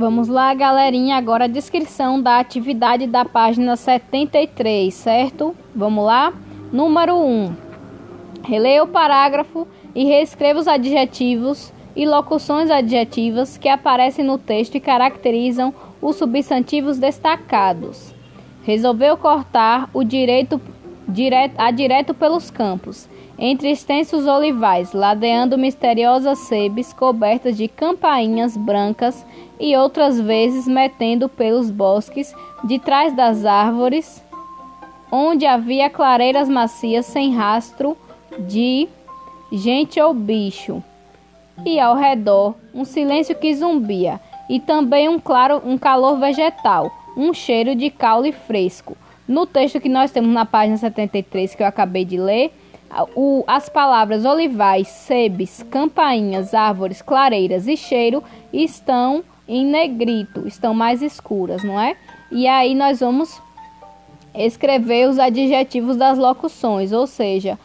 Vamos lá, galerinha. Agora a descrição da atividade da página 73, certo? Vamos lá? Número 1. Releia o parágrafo e reescreva os adjetivos e locuções adjetivas que aparecem no texto e caracterizam os substantivos destacados. Resolveu cortar o direito, direto, a direto pelos campos, entre extensos olivais, ladeando misteriosas sebes cobertas de campainhas brancas e outras vezes metendo pelos bosques de trás das árvores, onde havia clareiras macias sem rastro de gente ou bicho, e ao redor um silêncio que zumbia, e também um claro um calor vegetal, um cheiro de caule fresco. No texto que nós temos na página 73 que eu acabei de ler, o, as palavras olivais, sebes, campainhas, árvores, clareiras e cheiro estão em negrito, estão mais escuras, não é? E aí nós vamos escrever os adjetivos das locuções, ou seja,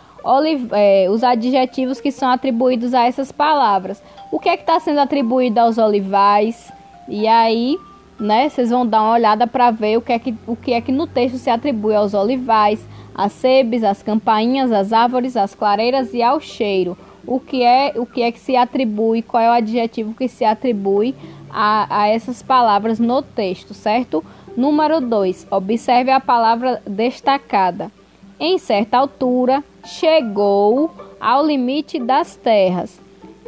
é, os adjetivos que são atribuídos a essas palavras. O que é que está sendo atribuído aos olivais? E aí, né, vocês vão dar uma olhada para ver o que, é que, o que é que no texto se atribui aos olivais, às sebes, às campainhas, às árvores, às clareiras e ao cheiro. O que é, o que é que se atribui, qual é o adjetivo que se atribui a, a essas palavras no texto, certo? Número 2. Observe a palavra destacada. Em certa altura, chegou ao limite das terras.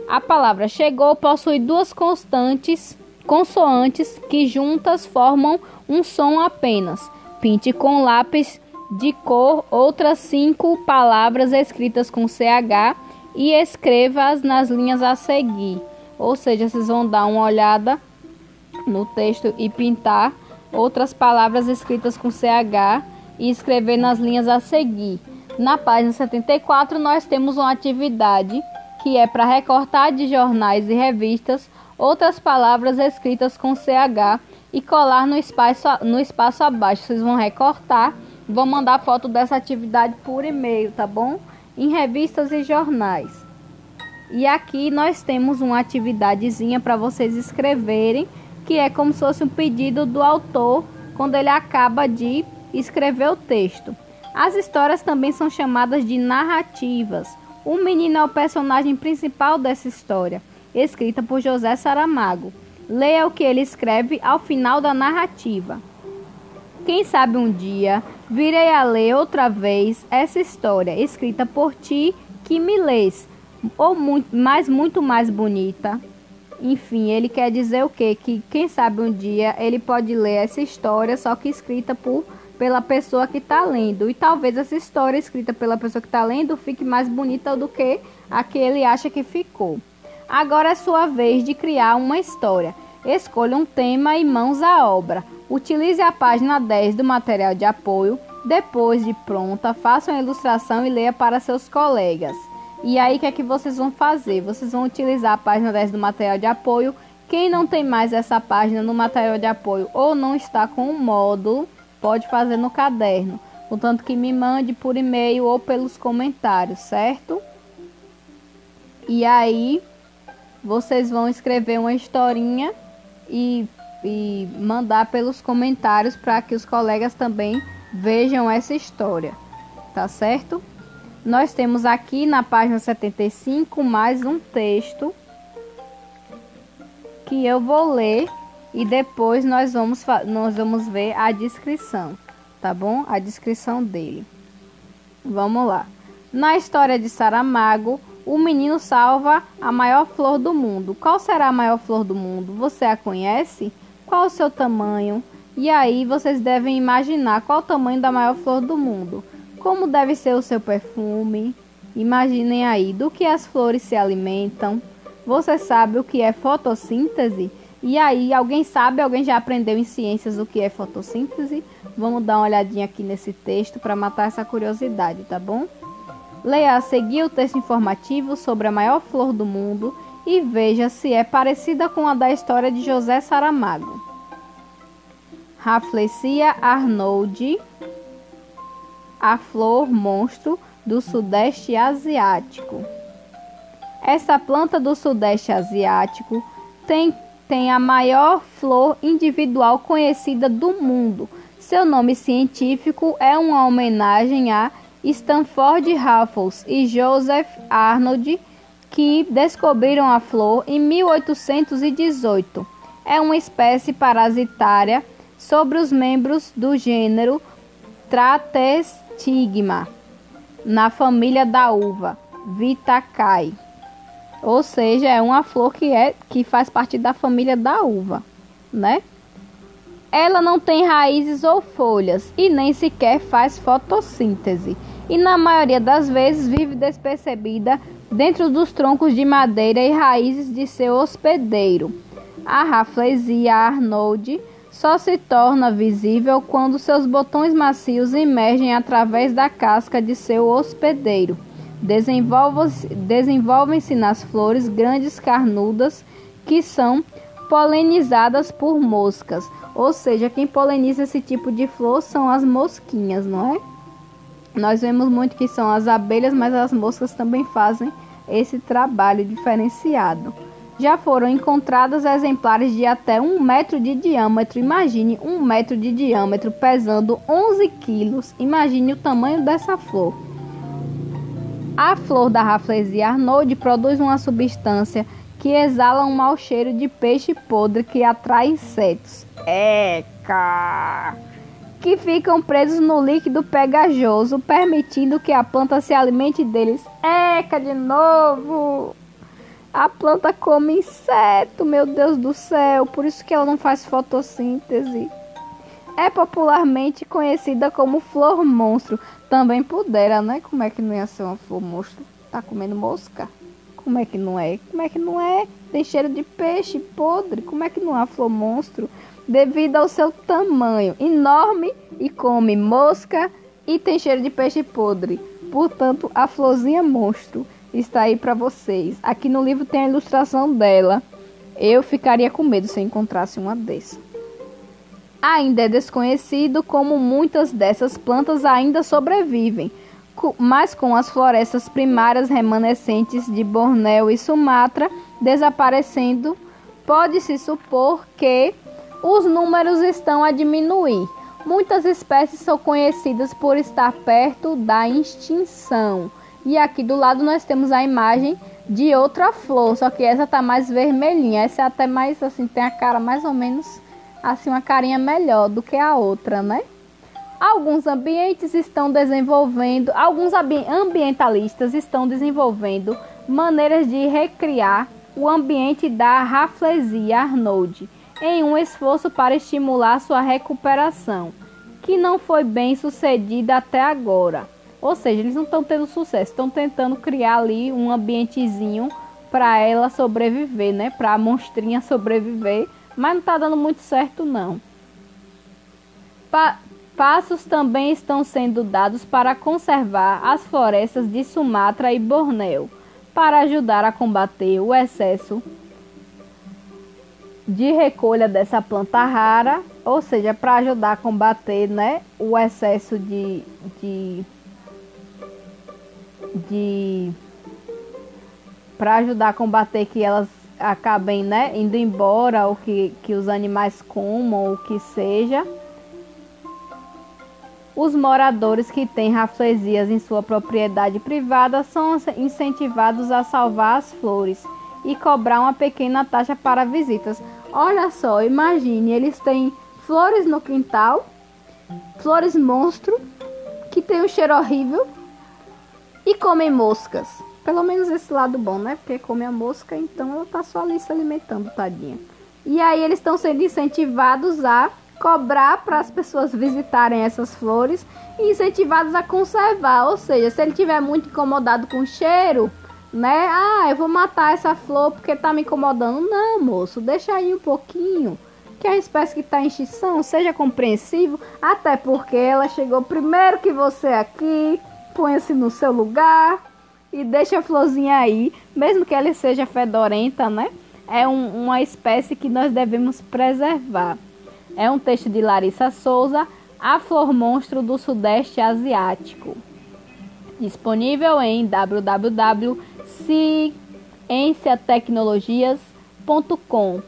A palavra chegou possui duas constantes consoantes que juntas formam um som apenas. Pinte com lápis de cor outras cinco palavras escritas com CH e escreva-as nas linhas a seguir. Ou seja, vocês vão dar uma olhada no texto e pintar outras palavras escritas com CH e escrever nas linhas a seguir. Na página 74, nós temos uma atividade que é para recortar de jornais e revistas outras palavras escritas com CH e colar no espaço, no espaço abaixo. Vocês vão recortar, vão mandar foto dessa atividade por e-mail, tá bom? Em revistas e jornais. E aqui nós temos uma atividadezinha para vocês escreverem, que é como se fosse um pedido do autor quando ele acaba de escrever o texto. As histórias também são chamadas de narrativas. O menino é o personagem principal dessa história, escrita por José Saramago. Leia o que ele escreve ao final da narrativa. Quem sabe um dia virei a ler outra vez essa história escrita por ti que me lês ou muito, mais muito mais bonita. Enfim, ele quer dizer o quê? Que quem sabe um dia ele pode ler essa história, só que escrita por pela pessoa que está lendo. E talvez essa história escrita pela pessoa que está lendo fique mais bonita do que a que ele acha que ficou. Agora é sua vez de criar uma história. Escolha um tema e mãos à obra. Utilize a página 10 do material de apoio. Depois de pronta, faça uma ilustração e leia para seus colegas. E aí, o que é que vocês vão fazer? Vocês vão utilizar a página 10 do material de apoio. Quem não tem mais essa página no material de apoio ou não está com o módulo, pode fazer no caderno. Contanto que me mande por e-mail ou pelos comentários, certo? E aí, vocês vão escrever uma historinha e, e mandar pelos comentários para que os colegas também vejam essa história, tá certo? Nós temos aqui na página 75 mais um texto que eu vou ler e depois nós vamos, nós vamos ver a descrição, tá bom? A descrição dele. Vamos lá. Na história de Saramago, o menino salva a maior flor do mundo. Qual será a maior flor do mundo? Você a conhece? Qual o seu tamanho? E aí vocês devem imaginar qual o tamanho da maior flor do mundo. Como deve ser o seu perfume? Imaginem aí do que as flores se alimentam. Você sabe o que é fotossíntese? E aí, alguém sabe, alguém já aprendeu em ciências o que é fotossíntese? Vamos dar uma olhadinha aqui nesse texto para matar essa curiosidade, tá bom? Leia a seguir o texto informativo sobre a maior flor do mundo e veja se é parecida com a da história de José Saramago. Raflesia Arnold a flor monstro do Sudeste Asiático. Essa planta do Sudeste Asiático tem tem a maior flor individual conhecida do mundo. Seu nome científico é uma homenagem a Stanford Raffles e Joseph Arnold, que descobriram a flor em 1818. É uma espécie parasitária sobre os membros do gênero Tratestigma, na família da uva, Vitacae. Ou seja, é uma flor que é que faz parte da família da uva, né? Ela não tem raízes ou folhas e nem sequer faz fotossíntese. E na maioria das vezes vive despercebida dentro dos troncos de madeira e raízes de seu hospedeiro. A Rafflesia arnold só se torna visível quando seus botões macios emergem através da casca de seu hospedeiro. Desenvolvem-se nas flores grandes carnudas que são polinizadas por moscas. Ou seja, quem poliniza esse tipo de flor são as mosquinhas, não é? Nós vemos muito que são as abelhas, mas as moscas também fazem esse trabalho diferenciado. Já foram encontradas exemplares de até um metro de diâmetro. Imagine um metro de diâmetro pesando 11 quilos. Imagine o tamanho dessa flor. A flor da Rafflesia arnold produz uma substância que exala um mau cheiro de peixe podre que atrai insetos. Eca! Que ficam presos no líquido pegajoso, permitindo que a planta se alimente deles. Eca de novo! A planta come inseto, meu Deus do céu, por isso que ela não faz fotossíntese. É popularmente conhecida como flor monstro. Também pudera, né? Como é que não ia ser uma flor monstro? Tá comendo mosca? Como é que não é? Como é que não é? Tem cheiro de peixe podre. Como é que não há flor monstro? Devido ao seu tamanho enorme e come mosca e tem cheiro de peixe podre. Portanto, a florzinha monstro está aí para vocês. Aqui no livro tem a ilustração dela. Eu ficaria com medo se encontrasse uma dessas. Ainda é desconhecido como muitas dessas plantas ainda sobrevivem, mas com as florestas primárias remanescentes de Bornéu e Sumatra desaparecendo, pode-se supor que os números estão a diminuir. Muitas espécies são conhecidas por estar perto da extinção. E aqui do lado nós temos a imagem de outra flor, só que essa tá mais vermelhinha. Essa é até mais assim, tem a cara mais ou menos assim uma carinha melhor do que a outra, né? Alguns ambientes estão desenvolvendo, alguns ambientalistas estão desenvolvendo maneiras de recriar o ambiente da Rafflesia arnold em um esforço para estimular sua recuperação, que não foi bem sucedida até agora. Ou seja, eles não estão tendo sucesso, estão tentando criar ali um ambientezinho para ela sobreviver, né? Para a monstrinha sobreviver mas não está dando muito certo não. Pa passos também estão sendo dados para conservar as florestas de Sumatra e Bornéu, para ajudar a combater o excesso de recolha dessa planta rara, ou seja, para ajudar a combater né, o excesso de, de, de para ajudar a combater que elas acabem né, indo embora, ou que, que os animais comam, ou que seja. Os moradores que têm raflesias em sua propriedade privada são incentivados a salvar as flores e cobrar uma pequena taxa para visitas. Olha só, imagine, eles têm flores no quintal, flores monstro, que tem um cheiro horrível e comem moscas. Pelo menos esse lado bom, né? Porque come a mosca, então ela tá só ali se alimentando, tadinha. E aí eles estão sendo incentivados a cobrar para as pessoas visitarem essas flores e incentivados a conservar. Ou seja, se ele tiver muito incomodado com o cheiro, né? Ah, eu vou matar essa flor porque tá me incomodando. Não, moço, deixa aí um pouquinho. Que é uma espécie que está em extinção, seja compreensivo, até porque ela chegou primeiro que você aqui. Põe-se no seu lugar, e deixa a florzinha aí, mesmo que ela seja fedorenta, né? É um, uma espécie que nós devemos preservar. É um texto de Larissa Souza, A Flor Monstro do Sudeste Asiático. Disponível em www.cienciatecnologias.com.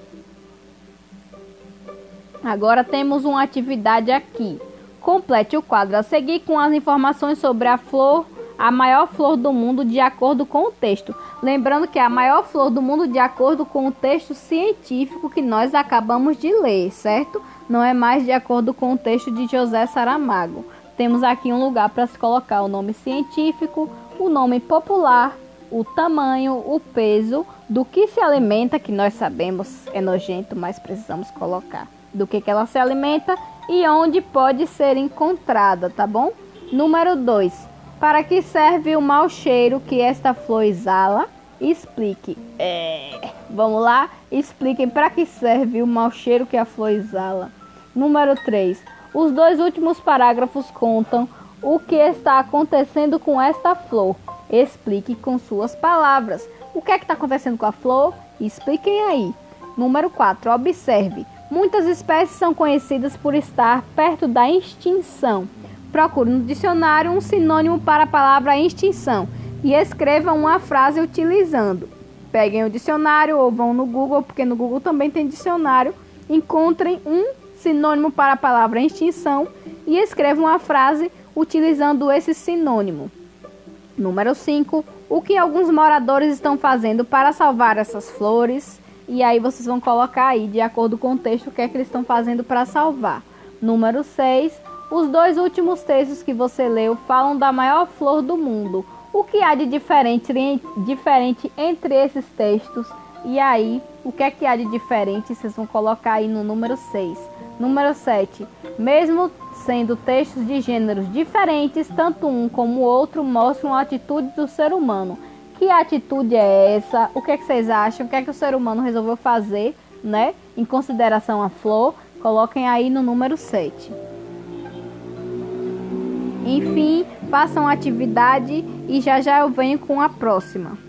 Agora temos uma atividade aqui. Complete o quadro a seguir com as informações sobre a flor, a maior flor do mundo de acordo com o texto. Lembrando que é a maior flor do mundo de acordo com o texto científico que nós acabamos de ler, certo? Não é mais de acordo com o texto de José Saramago. Temos aqui um lugar para se colocar o nome científico, o nome popular, o tamanho, o peso, do que se alimenta, que nós sabemos é nojento, mas precisamos colocar. Do que, que ela se alimenta e onde pode ser encontrada, tá bom? Número 2. Para que serve o mau cheiro que esta flor exala? Explique. É, vamos lá? Expliquem para que serve o mau cheiro que a flor exala. Número 3. Os dois últimos parágrafos contam o que está acontecendo com esta flor. Explique com suas palavras. O que é que está acontecendo com a flor? Expliquem aí. Número 4. Observe. Muitas espécies são conhecidas por estar perto da extinção. Procure no dicionário um sinônimo para a palavra extinção e escreva uma frase utilizando. Peguem o dicionário ou vão no Google, porque no Google também tem dicionário. Encontrem um sinônimo para a palavra extinção e escrevam uma frase utilizando esse sinônimo. Número 5. O que alguns moradores estão fazendo para salvar essas flores? E aí vocês vão colocar aí, de acordo com o texto, o que é que eles estão fazendo para salvar. Número 6. Os dois últimos textos que você leu falam da maior flor do mundo. O que há de diferente, diferente entre esses textos? E aí, o que é que há de diferente? Vocês vão colocar aí no número 6. Número 7. Mesmo sendo textos de gêneros diferentes, tanto um como o outro mostram a atitude do ser humano. Que atitude é essa? O que, é que vocês acham? O que é que o ser humano resolveu fazer, né? Em consideração à flor, coloquem aí no número 7. Enfim, façam a atividade e já já eu venho com a próxima.